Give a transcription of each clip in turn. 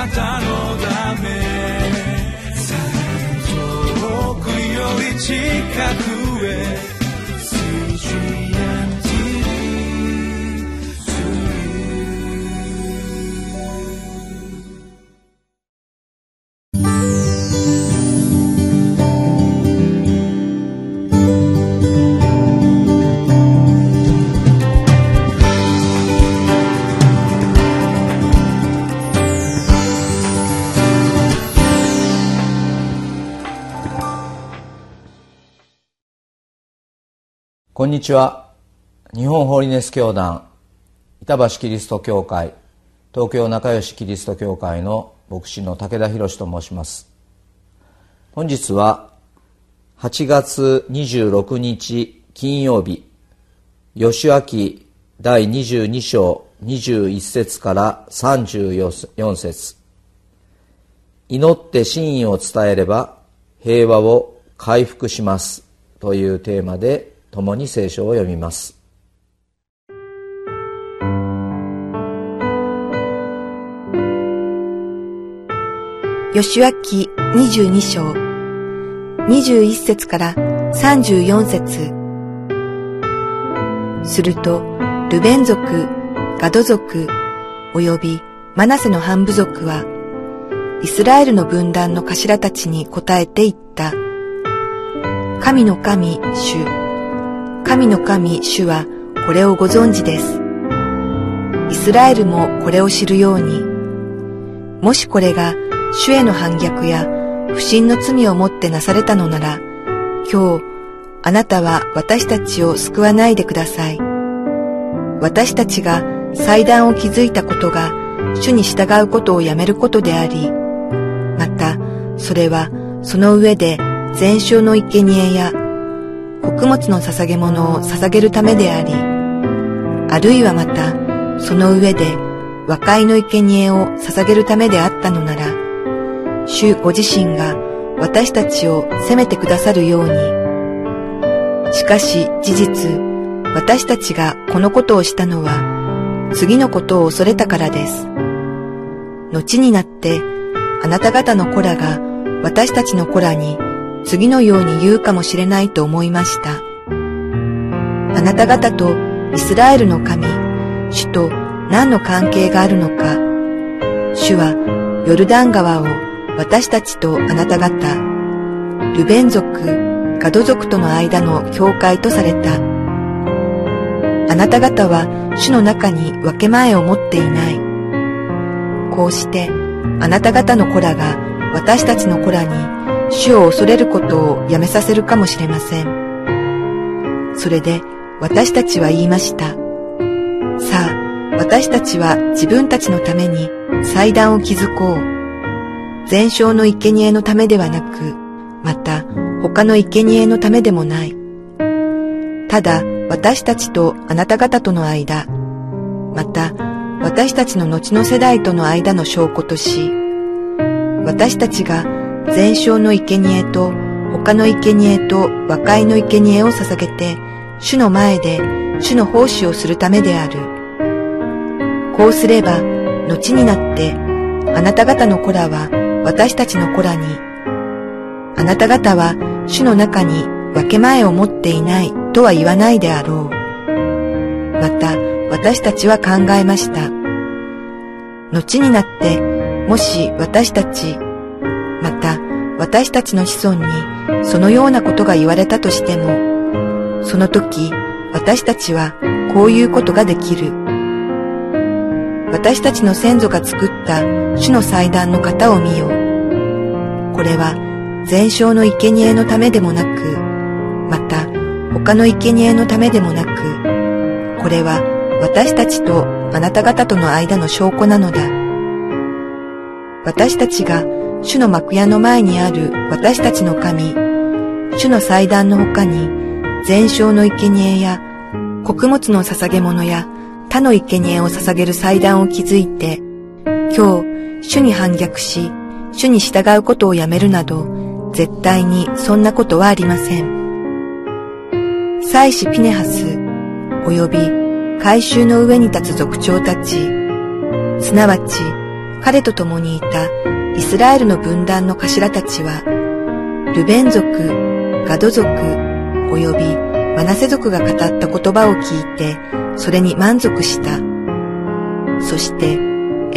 なたのため。遠くより近く。こんにちは。日本ホーリネス教団、板橋キリスト教会、東京仲良しキリスト教会の牧師の武田博と申します。本日は8月26日金曜日、吉明第22章21節から34節祈って真意を伝えれば平和を回復しますというテーマで共に聖書を読みます。吉脇二十二章二十一節から三十四節すると、ルベン族、ガド族、及びマナセの半部族は、イスラエルの分断の頭たちに答えて言った。神の神、主、神の神、主はこれをご存知です。イスラエルもこれを知るように、もしこれが主への反逆や不信の罪をもってなされたのなら、今日、あなたは私たちを救わないでください。私たちが祭壇を築いたことが主に従うことをやめることであり、また、それはその上で全焼の生贄や穀物の捧げ物を捧げるためであり、あるいはまた、その上で和解の生贄を捧げるためであったのなら、主ご自身が私たちを責めてくださるように。しかし事実、私たちがこのことをしたのは、次のことを恐れたからです。後になって、あなた方の子らが私たちの子らに次のように言うかもしれないと思いました。あなた方とイスラエルの神、主と何の関係があるのか。主はヨルダン川を私たちとあなた方、ルベン族、ガド族との間の境界とされた。あなた方は主の中に分け前を持っていない。こうして、あなた方の子らが私たちの子らに主を恐れることをやめさせるかもしれません。それで私たちは言いました。さあ、私たちは自分たちのために祭壇を築こう。全焼の生贄のためではなく、また他の生贄のためでもない。ただ私たちとあなた方との間、また私たちの後の世代との間の証拠とし、私たちが全焼の生贄と他の生贄と和解の生贄を捧げて、主の前で主の奉仕をするためである。こうすれば、後になって、あなた方の子らは私たちの子らに、あなた方は主の中に分け前を持っていないとは言わないであろう。また、私たちは考えました。後になって、もし私たち、また私たちの子孫にそのようなことが言われたとしても、その時私たちはこういうことができる。私たちの先祖が作った主の祭壇の型を見よう。これは全焼の生贄のためでもなく、また他の生贄のためでもなく、これは私たちとあなた方との間の証拠なのだ。私たちが主の幕屋の前にある私たちの神、主の祭壇の他に、全焼の生贄や、穀物の捧げ物や、他の生贄を捧げる祭壇を築いて、今日、主に反逆し、主に従うことをやめるなど、絶対にそんなことはありません。祭司ピネハス、及び、改宗の上に立つ族長たち、すなわち、彼と共にいたイスラエルの分断の頭たちは、ルベン族、ガド族、及びマナセ族が語った言葉を聞いて、それに満足した。そして、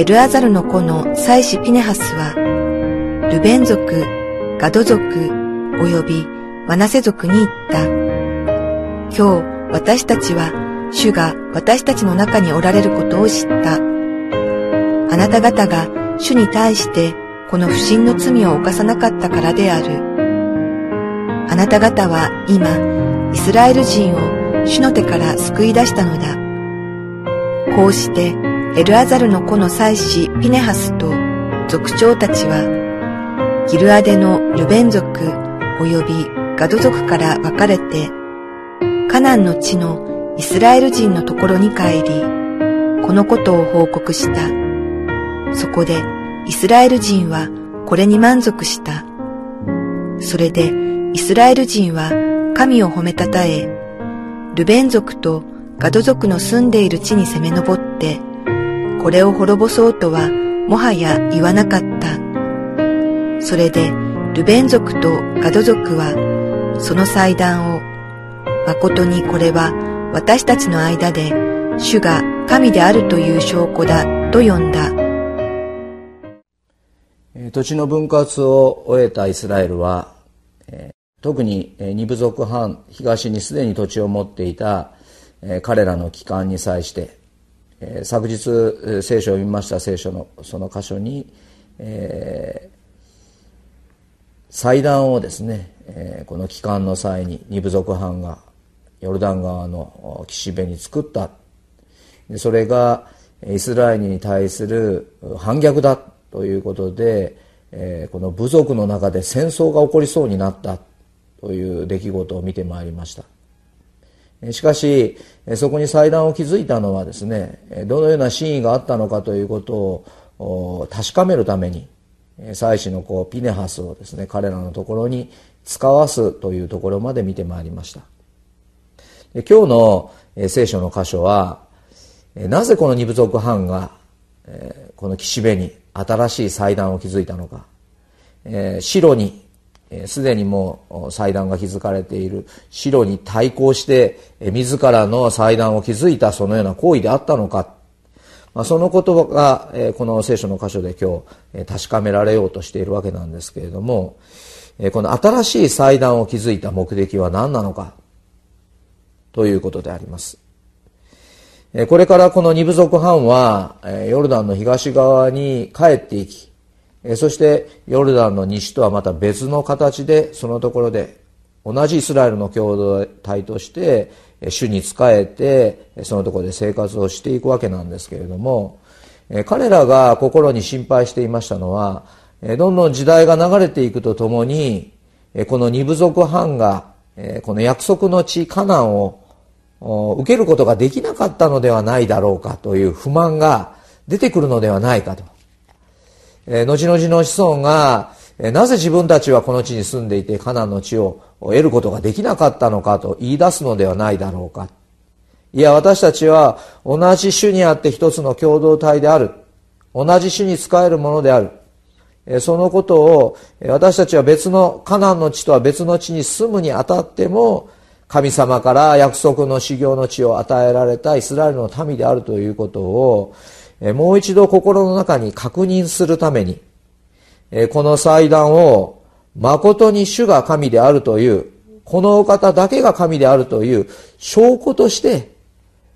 エルアザルの子の祭司ピネハスは、ルベン族、ガド族、及びマナセ族に言った。今日、私たちは、主が私たちの中におられることを知った。あなた方が主に対してこの不信の罪を犯さなかったからである。あなた方は今、イスラエル人を主の手から救い出したのだ。こうして、エルアザルの子の妻子ピネハスと族長たちは、ギルアデのルベン族及びガド族から分かれて、カナンの地のイスラエル人のところに帰り、このことを報告した。そこでイスラエル人はこれに満足した。それでイスラエル人は神を褒めたたえ、ルベン族とガド族の住んでいる地に攻め上って、これを滅ぼそうとはもはや言わなかった。それでルベン族とガド族はその祭壇を、誠にこれは私たちの間で主が神であるという証拠だと呼んだ。土地の分割を終えたイスラエルは、特に二部族藩東にすでに土地を持っていた彼らの帰還に際して、昨日聖書を読みました聖書のその箇所に、えー、祭壇をですね、この帰還の際に二部族藩がヨルダン川の岸辺に作った。それがイスラエルに対する反逆だ。ということで、えー、この部族の中で戦争が起こりそうになったという出来事を見てまいりました。しかしそこに祭壇を築いたのはですねどのような真意があったのかということを確かめるために祭司の子ピネハスをですね彼らのところに使わすというところまで見てまいりました。今日の聖書の箇所はなぜこの二部族藩がえこの岸辺に新しい祭壇を築いたのか、えー、白にすで、にもう祭壇が築かれている。白に対抗して、えー、自らの祭壇を築いたそのような行為であったのか、まあ、そのことが、えー、この聖書の箇所で今日、えー、確かめられようとしているわけなんですけれども、えー、この新しい祭壇を築いた目的は何なのか。ということであります。これからこの二部族藩は、ヨルダンの東側に帰っていき、そしてヨルダンの西とはまた別の形で、そのところで同じイスラエルの共同体として、主に仕えて、そのところで生活をしていくわけなんですけれども、彼らが心に心配していましたのは、どんどん時代が流れていくとともに、この二部族藩が、この約束の地カナンを受けることができなかったのではないだろうかという不満が出てくるのではないかと。えー、後々の子孫が、え、なぜ自分たちはこの地に住んでいてカナンの地を得ることができなかったのかと言い出すのではないだろうか。いや、私たちは同じ種にあって一つの共同体である。同じ種に使えるものである。そのことを私たちは別のカナンの地とは別の地に住むにあたっても神様から約束の修行の地を与えられたイスラエルの民であるということを、もう一度心の中に確認するために、この祭壇を誠に主が神であるという、このお方だけが神であるという証拠として、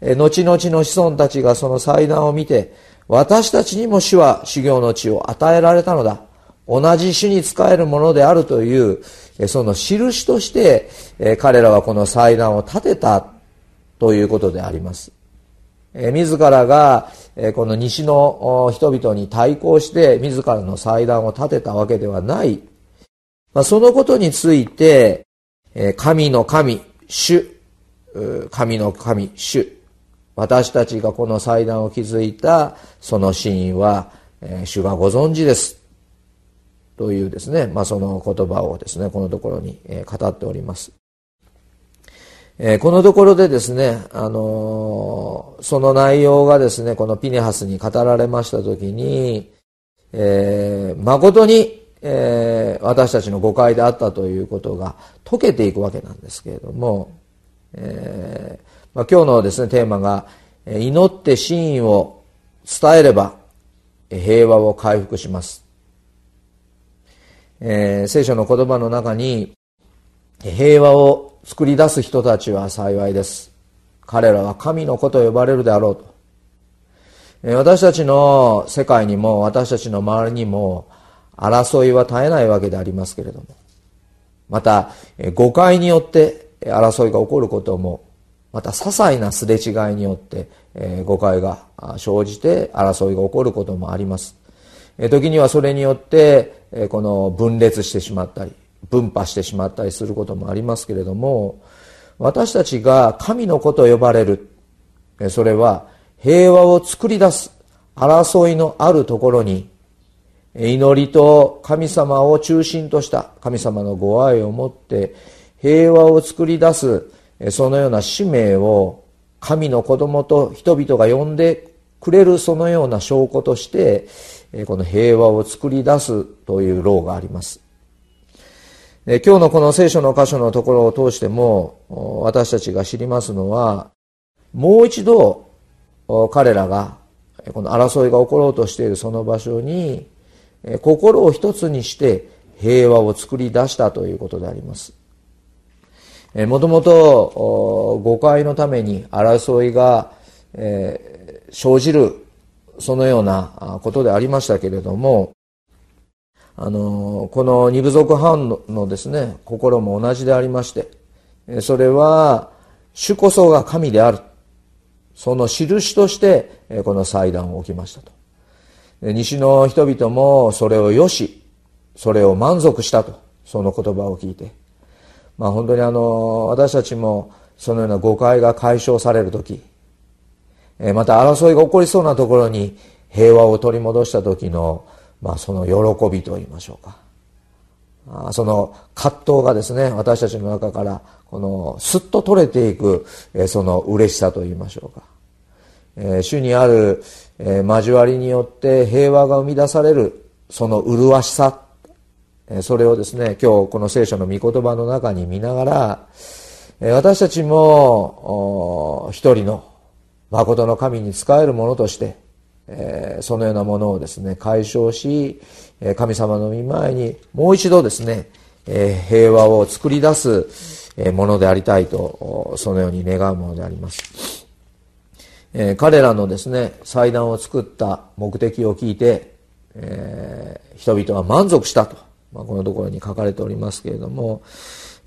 後々の子孫たちがその祭壇を見て、私たちにも主は修行の地を与えられたのだ。同じ主に仕えるものであるという、その印として、彼らはこの祭壇を建てたということであります。自らがこの西の人々に対抗して自らの祭壇を建てたわけではない。そのことについて、神の神、主、神の神、主、私たちがこの祭壇を築いたその真意は、主がご存知です。というですね、まあ、その言葉をですね、このところに語っております。えこのところでですね、あのその内容がですね、このピネハスに語られましたときに、えー、誠に、えー、私たちの誤解であったということが解けていくわけなんですけれども、えーまあ、今日のですねテーマが祈って真意を伝えれば平和を回復します、えー、聖書の言葉の中に平和を作り出す人たちは幸いです。彼らは神の子と呼ばれるであろうと。私たちの世界にも私たちの周りにも争いは絶えないわけでありますけれども。また誤解によって争いが起こることもまた些細なすれ違いによって誤解が生じて争いが起こることもあります。時にはそれによってこの分裂してしまったり分派してしまったりすることもありますけれども私たちが神の子と呼ばれるそれは平和を作り出す争いのあるところに祈りと神様を中心とした神様のご愛を持って平和を作り出すそのような使命を神の子供と人々が呼んでくれるそのような証拠としてこの平和を作り出すという労があります。今日のこの聖書の箇所のところを通しても私たちが知りますのはもう一度彼らがこの争いが起ころうとしているその場所に心を一つにして平和を作り出したということであります。もともと誤解のために争いが生じるそのようなことでありましたけれどもあのこの二部族藩のですね心も同じでありましてそれは主こそが神である。その印としてこの祭壇を置きましたと。西の人々もそれをよしそれを満足したとその言葉を聞いて。まあ本当にあの私たちもそのような誤解が解消される時また争いが起こりそうなところに平和を取り戻した時の、まあ、その喜びと言いましょうか。その葛藤がですね私たちの中からこのすっと取れていく、その嬉しさと言いましょうか、え主にある、交わりによって平和が生み出されるその麗しさ、それをですね今日この聖書の御言葉の中に見ながら、私たちも一人の誠の神に仕えるものとして、えそのようなものをですね解消し神様の御前にもう一度ですね、え平和を作り出すものでありたいとそのように願うものであります、えー、彼らのですね祭壇を作った目的を聞いて、えー、人々は満足したと、まあ、このところに書かれておりますけれども、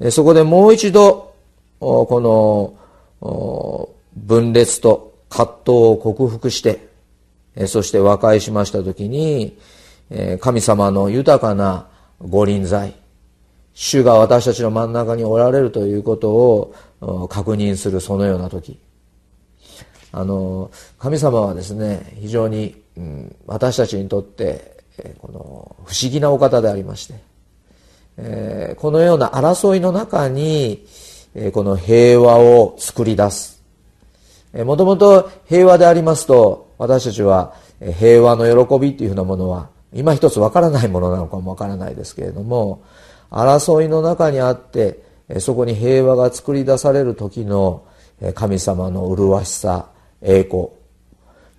そこでもう一度この分裂と葛藤を克服して、そして和解しました時に、神様の豊かなご臨在主が私たちの真ん中におられるということを確認するそのような時。あの神様はですね非常に、うん、私たちにとってこの不思議なお方でありまして、えー、このような争いの中に、えー、この平和を作り出す。もともと平和でありますと私たちは平和の喜びっていうふうなものは今一つわからないものなのかもわからないですけれども争いの中にあってそこに平和が作り出される時の神様の麗しさ栄光。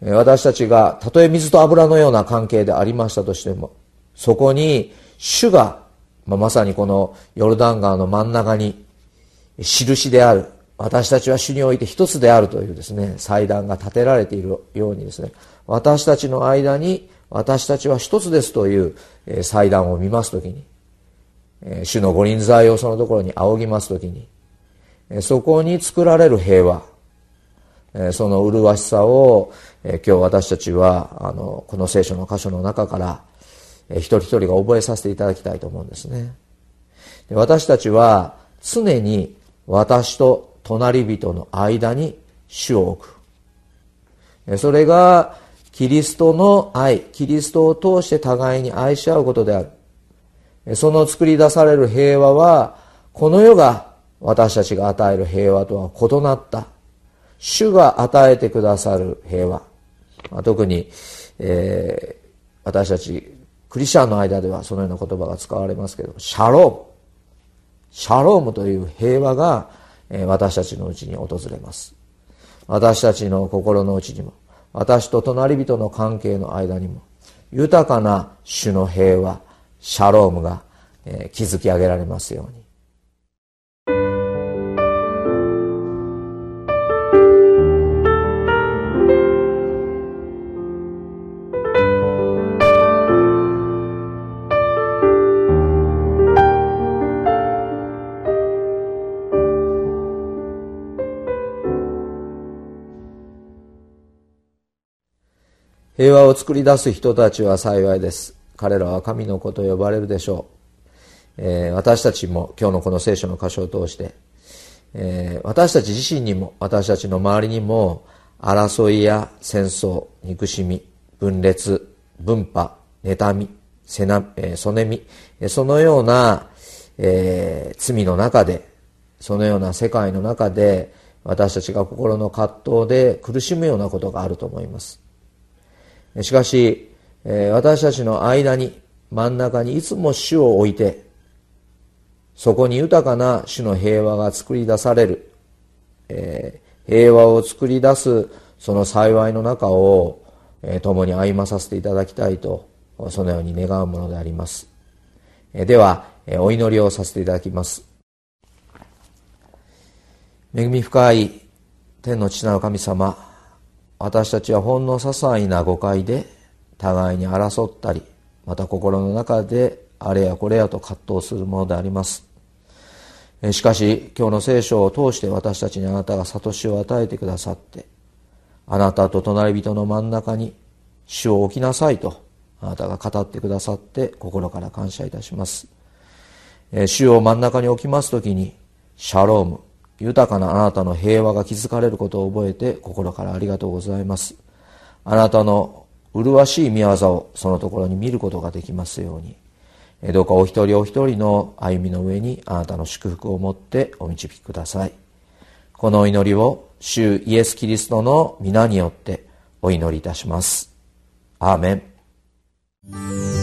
私たちがたとえ水と油のような関係でありましたとしてもそこに主が、まさにこのヨルダン川の真ん中に印である。私たちは主において一つであるというですね祭壇が建てられているようにですね私たちの間に私たちは一つですという祭壇を見ますときに主の御臨在をそのところに仰ぎますときに、そこに作られる平和、その麗しさを、今日私たちは、あの、この聖書の箇所の中から、一人一人が覚えさせていただきたいと思うんですね。私たちは常に私と隣人の間に主を置く。それがキリストの愛、キリストを通して互いに愛し合うことである。その作り出される平和は、この世が私たちが与える平和とは異なった、主が与えてくださる平和。特に、えー、私たちクリスチャンの間ではそのような言葉が使われますけどシャロームシャロームという平和が私たちのうちに訪れます。私たちの心の内にも私と隣人の関係の間にも豊かな種の平和シャロームが築き上げられますように。平和を作り出す人たちは幸いです。彼らは神の子と呼ばれるでしょう。えー、私たちも今日のこの聖書の箇所を通して、えー、私たち自身にも私たちの周りにも争いや戦争、憎しみ、分裂、分派、妬み、せな、えー、そねみ、そのような、えー、罪の中で、そのような世界の中で、私たちが心の葛藤で苦しむようなことがあると思います。しかし、私たちの間に真ん中にいつも主を置いてそこに豊かな主の平和が作り出される、え平和を作り出すその幸いの中を、え共に歩まさせていただきたいとそのように願うものであります、えでは、えお祈りをさせていただきます。恵み深い天の父なる神様私たちはほんの些細な誤解で互いに争ったりまた心の中であれやこれやと葛藤するものであります。しかし今日の聖書を通して私たちにあなたが悟しを与えてくださってあなたと隣人の真ん中に主を置きなさいとあなたが語ってくださって心から感謝いたします。主を真ん中に置きます時にシャローム豊かなあなたの平和が築かれることを覚えて心からありがとうございます。あなたの麗しい見業をそのところに見ることができますように、どうかお一人お一人の歩みの上にあなたの祝福を持ってお導きください。このお祈りを主イエス・キリストの皆によってお祈りいたします。アーメン。